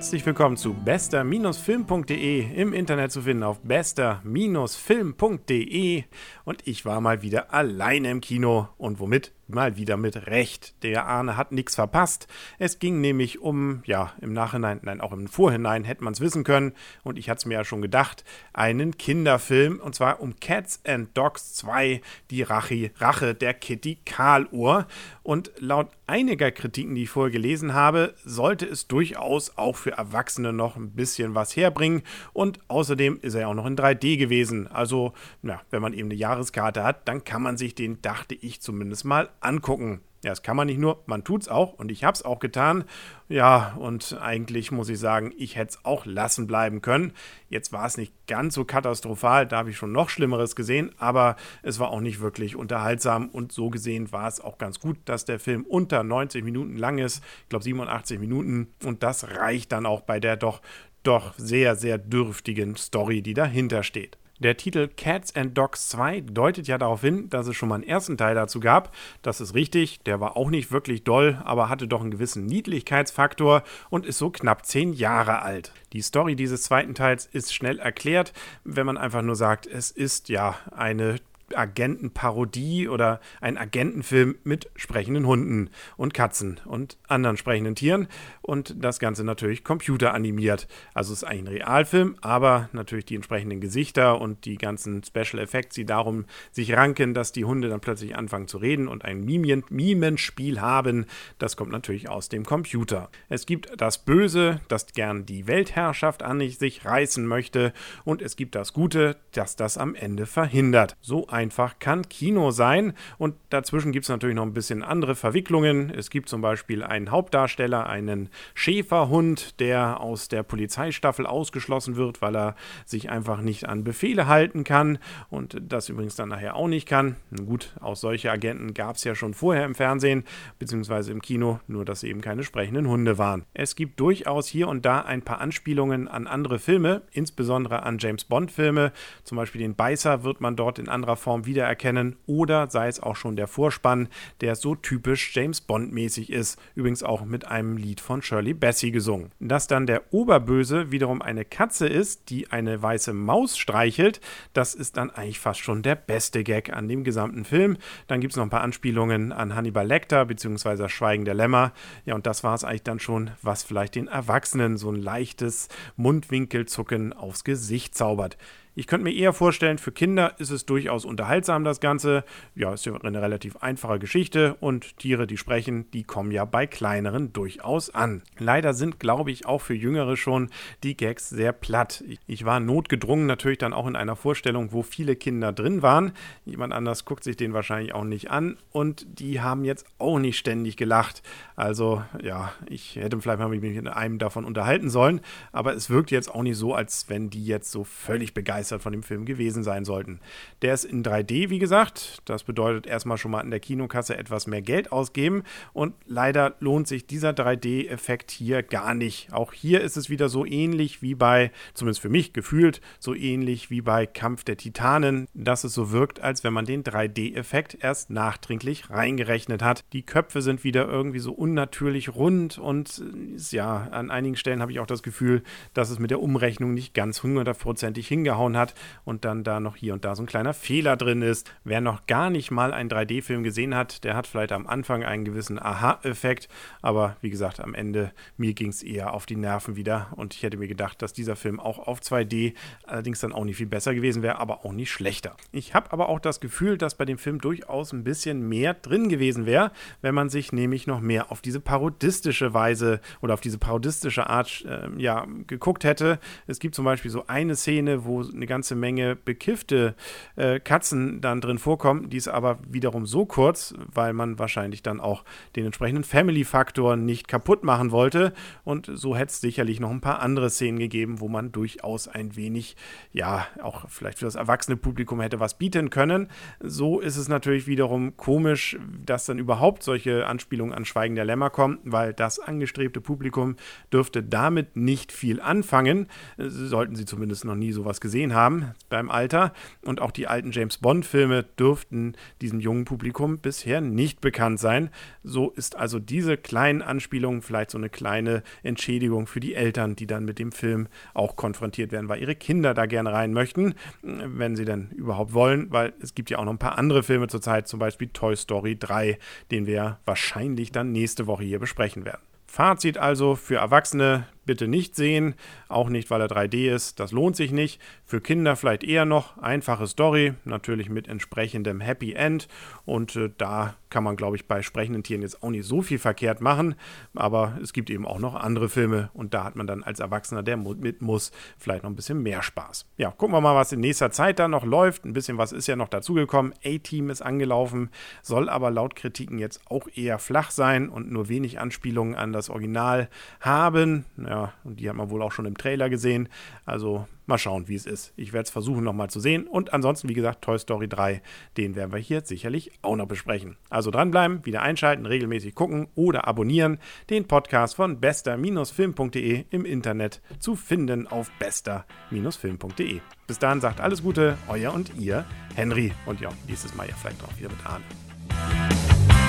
Herzlich willkommen zu bester-film.de im Internet zu finden auf bester-film.de und ich war mal wieder alleine im Kino. Und womit mal wieder mit Recht. Der Arne hat nichts verpasst. Es ging nämlich um, ja, im Nachhinein, nein, auch im Vorhinein hätte man es wissen können. Und ich hatte es mir ja schon gedacht, einen Kinderfilm. Und zwar um Cats and Dogs 2, die Rache, Rache der Kitty Karluhr. Und laut einiger Kritiken, die ich vorher gelesen habe, sollte es durchaus auch für Erwachsene noch ein bisschen was herbringen. Und außerdem ist er ja auch noch in 3D gewesen. Also, na, wenn man eben eine Jahreskarte hat, dann kann man sich den, dachte ich zumindest mal angucken. Ja, das kann man nicht nur, man tut es auch und ich habe es auch getan. Ja, und eigentlich muss ich sagen, ich hätte es auch lassen bleiben können. Jetzt war es nicht ganz so katastrophal, da habe ich schon noch Schlimmeres gesehen, aber es war auch nicht wirklich unterhaltsam und so gesehen war es auch ganz gut, dass der Film unter 90 Minuten lang ist. Ich glaube 87 Minuten und das reicht dann auch bei der doch, doch sehr, sehr dürftigen Story, die dahinter steht. Der Titel Cats and Dogs 2 deutet ja darauf hin, dass es schon mal einen ersten Teil dazu gab. Das ist richtig, der war auch nicht wirklich doll, aber hatte doch einen gewissen Niedlichkeitsfaktor und ist so knapp zehn Jahre alt. Die Story dieses zweiten Teils ist schnell erklärt, wenn man einfach nur sagt, es ist ja eine Agentenparodie oder ein Agentenfilm mit sprechenden Hunden und Katzen und anderen sprechenden Tieren und das Ganze natürlich computeranimiert. Also es ist eigentlich ein Realfilm, aber natürlich die entsprechenden Gesichter und die ganzen Special Effects, die darum sich ranken, dass die Hunde dann plötzlich anfangen zu reden und ein Mimien Mimenspiel haben, das kommt natürlich aus dem Computer. Es gibt das Böse, das gern die Weltherrschaft an sich reißen möchte und es gibt das Gute, das das am Ende verhindert. So ein einfach kann Kino sein. Und dazwischen gibt es natürlich noch ein bisschen andere Verwicklungen. Es gibt zum Beispiel einen Hauptdarsteller, einen Schäferhund, der aus der Polizeistaffel ausgeschlossen wird, weil er sich einfach nicht an Befehle halten kann und das übrigens dann nachher auch nicht kann. Gut, auch solche Agenten gab es ja schon vorher im Fernsehen bzw. im Kino, nur dass eben keine sprechenden Hunde waren. Es gibt durchaus hier und da ein paar Anspielungen an andere Filme, insbesondere an James Bond-Filme. Zum Beispiel den Beißer wird man dort in anderer Form Form wiedererkennen oder sei es auch schon der Vorspann, der so typisch James Bond-mäßig ist, übrigens auch mit einem Lied von Shirley Bassey gesungen. Dass dann der Oberböse wiederum eine Katze ist, die eine weiße Maus streichelt, das ist dann eigentlich fast schon der beste Gag an dem gesamten Film. Dann gibt es noch ein paar Anspielungen an Hannibal Lecter bzw. Schweigen der Lämmer. Ja, und das war es eigentlich dann schon, was vielleicht den Erwachsenen so ein leichtes Mundwinkelzucken aufs Gesicht zaubert. Ich könnte mir eher vorstellen, für Kinder ist es durchaus unterhaltsam, das Ganze. Ja, ist ja eine relativ einfache Geschichte und Tiere, die sprechen, die kommen ja bei kleineren durchaus an. Leider sind, glaube ich, auch für Jüngere schon die Gags sehr platt. Ich war notgedrungen natürlich dann auch in einer Vorstellung, wo viele Kinder drin waren. Jemand anders guckt sich den wahrscheinlich auch nicht an und die haben jetzt auch nicht ständig gelacht. Also, ja, ich hätte vielleicht mal mich mit einem davon unterhalten sollen, aber es wirkt jetzt auch nicht so, als wenn die jetzt so völlig begeistert begeistert von dem Film gewesen sein sollten. Der ist in 3D, wie gesagt. Das bedeutet erstmal schon mal in der Kinokasse etwas mehr Geld ausgeben. Und leider lohnt sich dieser 3D-Effekt hier gar nicht. Auch hier ist es wieder so ähnlich wie bei, zumindest für mich gefühlt, so ähnlich wie bei Kampf der Titanen, dass es so wirkt, als wenn man den 3D-Effekt erst nachträglich reingerechnet hat. Die Köpfe sind wieder irgendwie so unnatürlich rund und ja, an einigen Stellen habe ich auch das Gefühl, dass es mit der Umrechnung nicht ganz hundertprozentig hingehauen reingehauen hat und dann da noch hier und da so ein kleiner Fehler drin ist. Wer noch gar nicht mal einen 3D-Film gesehen hat, der hat vielleicht am Anfang einen gewissen Aha-Effekt, aber wie gesagt, am Ende mir ging es eher auf die Nerven wieder und ich hätte mir gedacht, dass dieser Film auch auf 2D allerdings dann auch nicht viel besser gewesen wäre, aber auch nicht schlechter. Ich habe aber auch das Gefühl, dass bei dem Film durchaus ein bisschen mehr drin gewesen wäre, wenn man sich nämlich noch mehr auf diese parodistische Weise oder auf diese parodistische Art äh, ja, geguckt hätte. Es gibt zum Beispiel so eine Szene, wo eine ganze Menge bekiffte äh, Katzen dann drin vorkommen. Die ist aber wiederum so kurz, weil man wahrscheinlich dann auch den entsprechenden Family-Faktor nicht kaputt machen wollte. Und so hätte es sicherlich noch ein paar andere Szenen gegeben, wo man durchaus ein wenig, ja, auch vielleicht für das erwachsene Publikum hätte was bieten können. So ist es natürlich wiederum komisch, dass dann überhaupt solche Anspielungen an Schweigen der Lämmer kommen, weil das angestrebte Publikum dürfte damit nicht viel anfangen. Sollten sie zumindest noch nie sowas gesehen gesehen haben beim Alter. Und auch die alten James Bond-Filme dürften diesem jungen Publikum bisher nicht bekannt sein. So ist also diese kleinen Anspielungen vielleicht so eine kleine Entschädigung für die Eltern, die dann mit dem Film auch konfrontiert werden, weil ihre Kinder da gerne rein möchten, wenn sie denn überhaupt wollen, weil es gibt ja auch noch ein paar andere Filme zurzeit, zum Beispiel Toy Story 3, den wir wahrscheinlich dann nächste Woche hier besprechen werden. Fazit also für Erwachsene bitte nicht sehen, auch nicht, weil er 3D ist, das lohnt sich nicht. Für Kinder vielleicht eher noch einfache Story, natürlich mit entsprechendem Happy End und äh, da kann man, glaube ich, bei sprechenden Tieren jetzt auch nicht so viel verkehrt machen, aber es gibt eben auch noch andere Filme und da hat man dann als Erwachsener, der mit muss, vielleicht noch ein bisschen mehr Spaß. Ja, gucken wir mal, was in nächster Zeit da noch läuft. Ein bisschen was ist ja noch dazugekommen. A-Team ist angelaufen, soll aber laut Kritiken jetzt auch eher flach sein und nur wenig Anspielungen an das Original haben. Ja, und die hat man wohl auch schon im Trailer gesehen. Also mal schauen, wie es ist. Ich werde es versuchen nochmal zu sehen. Und ansonsten, wie gesagt, Toy Story 3, den werden wir hier sicherlich auch noch besprechen. Also dranbleiben, wieder einschalten, regelmäßig gucken oder abonnieren. Den Podcast von bester-film.de im Internet zu finden auf bester-film.de. Bis dahin sagt alles Gute, euer und ihr, Henry. Und ja, nächstes Mal ja vielleicht auch wieder mit Arne.